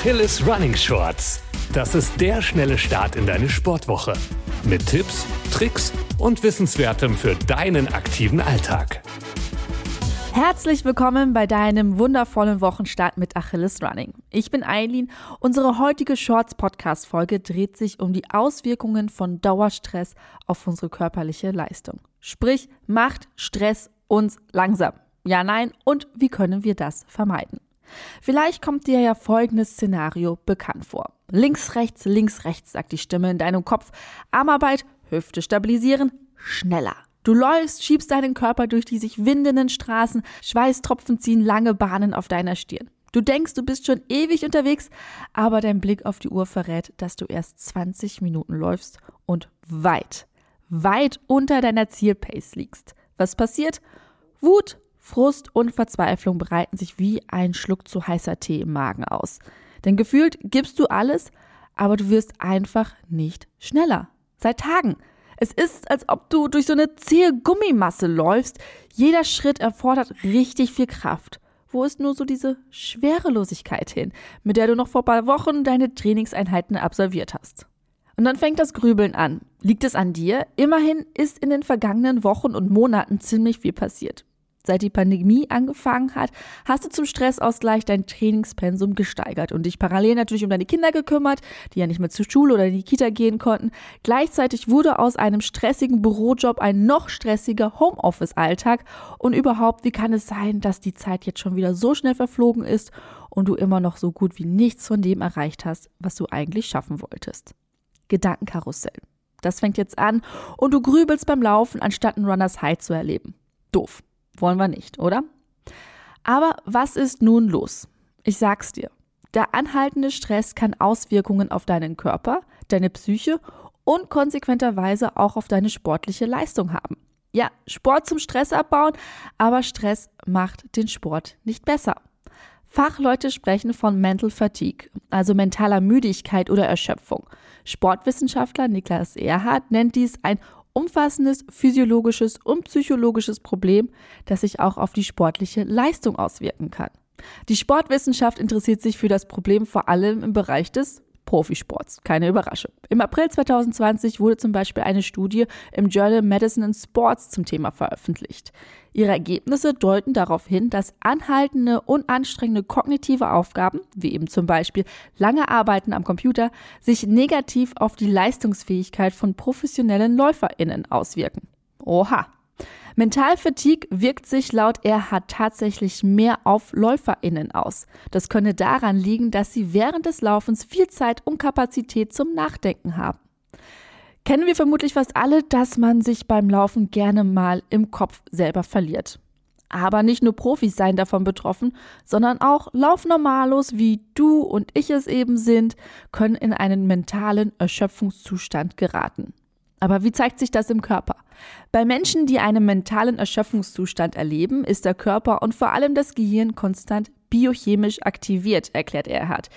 Achilles Running Shorts. Das ist der schnelle Start in deine Sportwoche. Mit Tipps, Tricks und Wissenswertem für deinen aktiven Alltag. Herzlich willkommen bei deinem wundervollen Wochenstart mit Achilles Running. Ich bin Eileen. Unsere heutige Shorts Podcast Folge dreht sich um die Auswirkungen von Dauerstress auf unsere körperliche Leistung. Sprich, macht Stress uns langsam. Ja, nein und wie können wir das vermeiden? Vielleicht kommt dir ja folgendes Szenario bekannt vor. Links, rechts, links, rechts, sagt die Stimme in deinem Kopf. Armarbeit, Hüfte stabilisieren, schneller. Du läufst, schiebst deinen Körper durch die sich windenden Straßen, Schweißtropfen ziehen lange Bahnen auf deiner Stirn. Du denkst, du bist schon ewig unterwegs, aber dein Blick auf die Uhr verrät, dass du erst 20 Minuten läufst und weit, weit unter deiner Zielpace liegst. Was passiert? Wut, Frust und Verzweiflung breiten sich wie ein Schluck zu heißer Tee im Magen aus. Denn gefühlt gibst du alles, aber du wirst einfach nicht schneller. Seit Tagen. Es ist, als ob du durch so eine zähe Gummimasse läufst. Jeder Schritt erfordert richtig viel Kraft. Wo ist nur so diese Schwerelosigkeit hin, mit der du noch vor paar Wochen deine Trainingseinheiten absolviert hast? Und dann fängt das Grübeln an. Liegt es an dir? Immerhin ist in den vergangenen Wochen und Monaten ziemlich viel passiert. Seit die Pandemie angefangen hat, hast du zum Stressausgleich dein Trainingspensum gesteigert und dich parallel natürlich um deine Kinder gekümmert, die ja nicht mehr zur Schule oder in die Kita gehen konnten. Gleichzeitig wurde aus einem stressigen Bürojob ein noch stressiger Homeoffice-Alltag. Und überhaupt, wie kann es sein, dass die Zeit jetzt schon wieder so schnell verflogen ist und du immer noch so gut wie nichts von dem erreicht hast, was du eigentlich schaffen wolltest? Gedankenkarussell. Das fängt jetzt an und du grübelst beim Laufen, anstatt einen Runners High zu erleben. Doof. Wollen wir nicht, oder? Aber was ist nun los? Ich sag's dir. Der anhaltende Stress kann Auswirkungen auf deinen Körper, deine Psyche und konsequenterweise auch auf deine sportliche Leistung haben. Ja, Sport zum Stress abbauen, aber Stress macht den Sport nicht besser. Fachleute sprechen von Mental Fatigue, also mentaler Müdigkeit oder Erschöpfung. Sportwissenschaftler Niklas Erhard nennt dies ein umfassendes physiologisches und psychologisches Problem, das sich auch auf die sportliche Leistung auswirken kann. Die Sportwissenschaft interessiert sich für das Problem vor allem im Bereich des Profisports. Keine Überraschung. Im April 2020 wurde zum Beispiel eine Studie im Journal Medicine and Sports zum Thema veröffentlicht. Ihre Ergebnisse deuten darauf hin, dass anhaltende und anstrengende kognitive Aufgaben, wie eben zum Beispiel lange Arbeiten am Computer, sich negativ auf die Leistungsfähigkeit von professionellen LäuferInnen auswirken. Oha! Mentalfatigue wirkt sich laut Erhard tatsächlich mehr auf LäuferInnen aus. Das könne daran liegen, dass sie während des Laufens viel Zeit und Kapazität zum Nachdenken haben. Kennen wir vermutlich fast alle, dass man sich beim Laufen gerne mal im Kopf selber verliert. Aber nicht nur Profis seien davon betroffen, sondern auch Laufnormalos, wie du und ich es eben sind, können in einen mentalen Erschöpfungszustand geraten. Aber wie zeigt sich das im Körper? Bei Menschen, die einen mentalen Erschöpfungszustand erleben, ist der Körper und vor allem das Gehirn konstant biochemisch aktiviert, erklärt Erhard.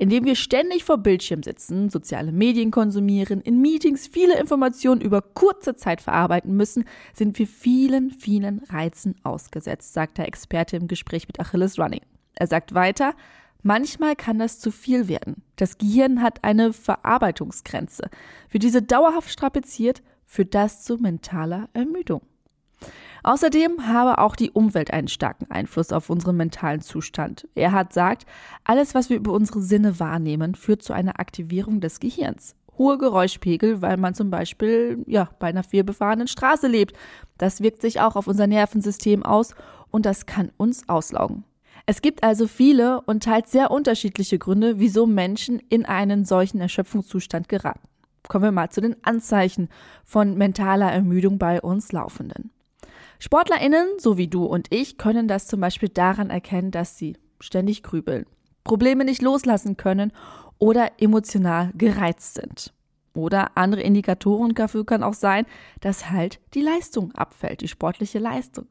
Indem wir ständig vor Bildschirm sitzen, soziale Medien konsumieren, in Meetings viele Informationen über kurze Zeit verarbeiten müssen, sind wir vielen, vielen Reizen ausgesetzt, sagt der Experte im Gespräch mit Achilles Running. Er sagt weiter, Manchmal kann das zu viel werden. Das Gehirn hat eine Verarbeitungsgrenze. Für diese dauerhaft strapaziert, führt das zu mentaler Ermüdung. Außerdem habe auch die Umwelt einen starken Einfluss auf unseren mentalen Zustand. Er hat sagt, alles, was wir über unsere Sinne wahrnehmen, führt zu einer Aktivierung des Gehirns. Hohe Geräuschpegel, weil man zum Beispiel ja, bei einer vielbefahrenen Straße lebt. Das wirkt sich auch auf unser Nervensystem aus und das kann uns auslaugen. Es gibt also viele und teils sehr unterschiedliche Gründe, wieso Menschen in einen solchen Erschöpfungszustand geraten. Kommen wir mal zu den Anzeichen von mentaler Ermüdung bei uns Laufenden. SportlerInnen, so wie du und ich, können das zum Beispiel daran erkennen, dass sie ständig grübeln, Probleme nicht loslassen können oder emotional gereizt sind. Oder andere Indikatoren dafür können auch sein, dass halt die Leistung abfällt, die sportliche Leistung.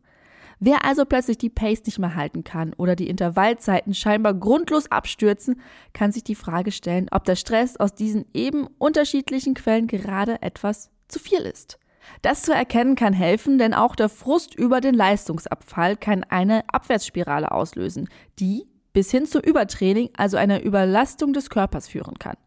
Wer also plötzlich die Pace nicht mehr halten kann oder die Intervallzeiten scheinbar grundlos abstürzen, kann sich die Frage stellen, ob der Stress aus diesen eben unterschiedlichen Quellen gerade etwas zu viel ist. Das zu erkennen kann helfen, denn auch der Frust über den Leistungsabfall kann eine Abwärtsspirale auslösen, die bis hin zu Übertraining, also einer Überlastung des Körpers führen kann.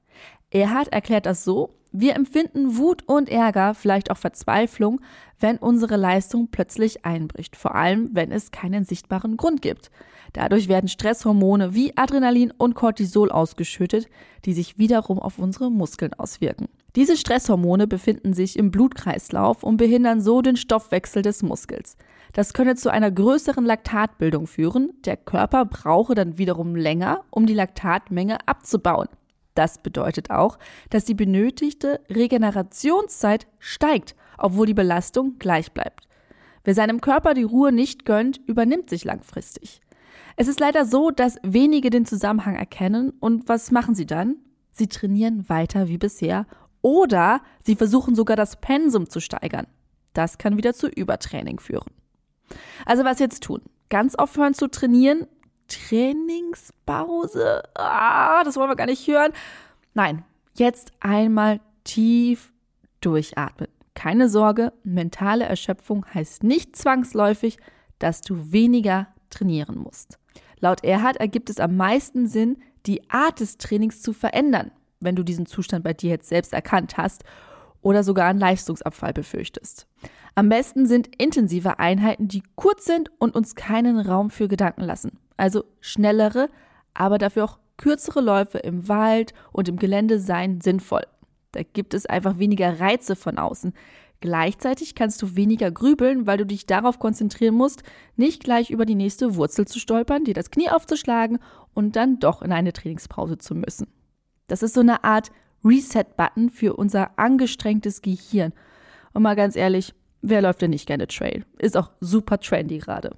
Erhard erklärt das so, wir empfinden Wut und Ärger, vielleicht auch Verzweiflung, wenn unsere Leistung plötzlich einbricht, vor allem wenn es keinen sichtbaren Grund gibt. Dadurch werden Stresshormone wie Adrenalin und Cortisol ausgeschüttet, die sich wiederum auf unsere Muskeln auswirken. Diese Stresshormone befinden sich im Blutkreislauf und behindern so den Stoffwechsel des Muskels. Das könne zu einer größeren Laktatbildung führen. Der Körper brauche dann wiederum länger, um die Laktatmenge abzubauen. Das bedeutet auch, dass die benötigte Regenerationszeit steigt, obwohl die Belastung gleich bleibt. Wer seinem Körper die Ruhe nicht gönnt, übernimmt sich langfristig. Es ist leider so, dass wenige den Zusammenhang erkennen und was machen sie dann? Sie trainieren weiter wie bisher oder sie versuchen sogar das Pensum zu steigern. Das kann wieder zu Übertraining führen. Also was jetzt tun? Ganz aufhören zu trainieren? Trainingspause? Ah, das wollen wir gar nicht hören. Nein, jetzt einmal tief durchatmen. Keine Sorge, mentale Erschöpfung heißt nicht zwangsläufig, dass du weniger trainieren musst. Laut Erhard ergibt es am meisten Sinn, die Art des Trainings zu verändern, wenn du diesen Zustand bei dir jetzt selbst erkannt hast oder sogar einen Leistungsabfall befürchtest. Am besten sind intensive Einheiten, die kurz sind und uns keinen Raum für Gedanken lassen. Also schnellere, aber dafür auch kürzere Läufe im Wald und im Gelände seien sinnvoll. Da gibt es einfach weniger Reize von außen. Gleichzeitig kannst du weniger grübeln, weil du dich darauf konzentrieren musst, nicht gleich über die nächste Wurzel zu stolpern, dir das Knie aufzuschlagen und dann doch in eine Trainingspause zu müssen. Das ist so eine Art Reset-Button für unser angestrengtes Gehirn. Und mal ganz ehrlich, wer läuft denn nicht gerne Trail? Ist auch super trendy gerade.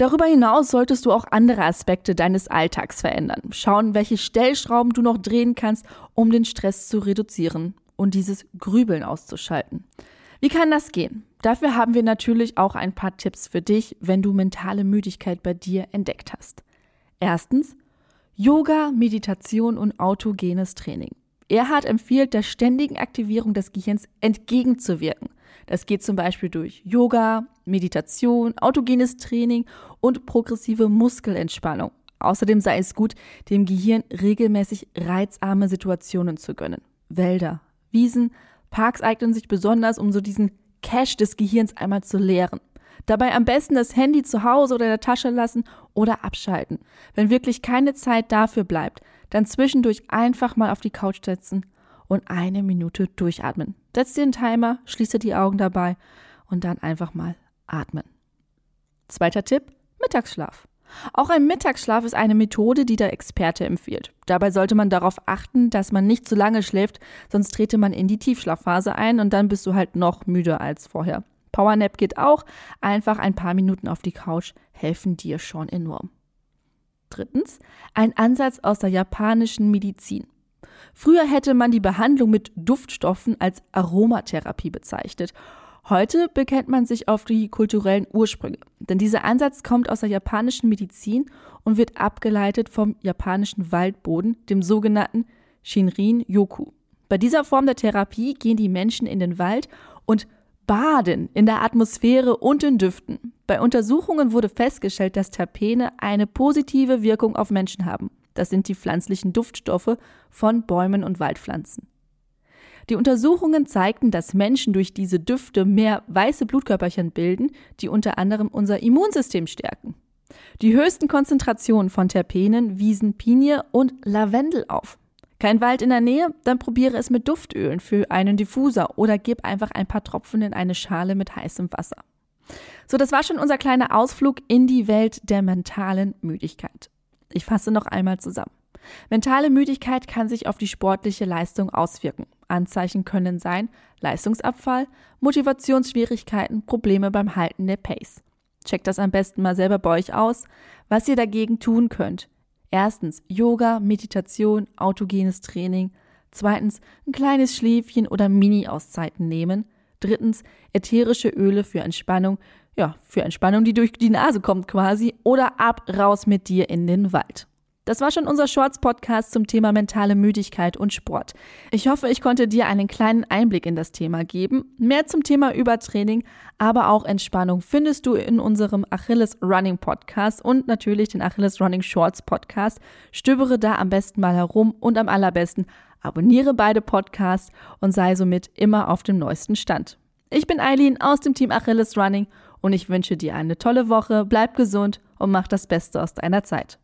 Darüber hinaus solltest du auch andere Aspekte deines Alltags verändern. Schauen, welche Stellschrauben du noch drehen kannst, um den Stress zu reduzieren und dieses Grübeln auszuschalten. Wie kann das gehen? Dafür haben wir natürlich auch ein paar Tipps für dich, wenn du mentale Müdigkeit bei dir entdeckt hast. Erstens, Yoga, Meditation und autogenes Training. Erhard empfiehlt, der ständigen Aktivierung des Gehirns entgegenzuwirken. Das geht zum Beispiel durch Yoga, Meditation, autogenes Training und progressive Muskelentspannung. Außerdem sei es gut, dem Gehirn regelmäßig reizarme Situationen zu gönnen. Wälder, Wiesen, Parks eignen sich besonders, um so diesen Cache des Gehirns einmal zu leeren. Dabei am besten das Handy zu Hause oder in der Tasche lassen oder abschalten. Wenn wirklich keine Zeit dafür bleibt, dann zwischendurch einfach mal auf die Couch setzen und eine Minute durchatmen. Setz dir einen Timer, schließe die Augen dabei und dann einfach mal atmen. Zweiter Tipp, Mittagsschlaf. Auch ein Mittagsschlaf ist eine Methode, die der Experte empfiehlt. Dabei sollte man darauf achten, dass man nicht zu lange schläft, sonst trete man in die Tiefschlafphase ein und dann bist du halt noch müder als vorher. Powernap geht auch, einfach ein paar Minuten auf die Couch helfen dir schon enorm. Drittens, ein Ansatz aus der japanischen Medizin. Früher hätte man die Behandlung mit Duftstoffen als Aromatherapie bezeichnet. Heute bekennt man sich auf die kulturellen Ursprünge, denn dieser Ansatz kommt aus der japanischen Medizin und wird abgeleitet vom japanischen Waldboden, dem sogenannten Shinrin-yoku. Bei dieser Form der Therapie gehen die Menschen in den Wald und baden in der Atmosphäre und in Düften. Bei Untersuchungen wurde festgestellt, dass Terpene eine positive Wirkung auf Menschen haben. Das sind die pflanzlichen Duftstoffe von Bäumen und Waldpflanzen. Die Untersuchungen zeigten, dass Menschen durch diese Düfte mehr weiße Blutkörperchen bilden, die unter anderem unser Immunsystem stärken. Die höchsten Konzentrationen von Terpenen wiesen Pinie und Lavendel auf. Kein Wald in der Nähe? Dann probiere es mit Duftölen für einen Diffuser oder gib einfach ein paar Tropfen in eine Schale mit heißem Wasser. So, das war schon unser kleiner Ausflug in die Welt der mentalen Müdigkeit. Ich fasse noch einmal zusammen. Mentale Müdigkeit kann sich auf die sportliche Leistung auswirken. Anzeichen können sein Leistungsabfall, Motivationsschwierigkeiten, Probleme beim Halten der Pace. Checkt das am besten mal selber bei euch aus, was ihr dagegen tun könnt. Erstens Yoga, Meditation, autogenes Training. Zweitens ein kleines Schläfchen oder Mini-Auszeiten nehmen. Drittens ätherische Öle für Entspannung. Ja, für Entspannung, die durch die Nase kommt quasi. Oder ab raus mit dir in den Wald. Das war schon unser Shorts-Podcast zum Thema mentale Müdigkeit und Sport. Ich hoffe, ich konnte dir einen kleinen Einblick in das Thema geben. Mehr zum Thema Übertraining, aber auch Entspannung findest du in unserem Achilles Running Podcast und natürlich den Achilles Running Shorts Podcast. Stöbere da am besten mal herum und am allerbesten abonniere beide Podcasts und sei somit immer auf dem neuesten Stand. Ich bin Eileen aus dem Team Achilles Running und ich wünsche dir eine tolle Woche, bleib gesund und mach das Beste aus deiner Zeit.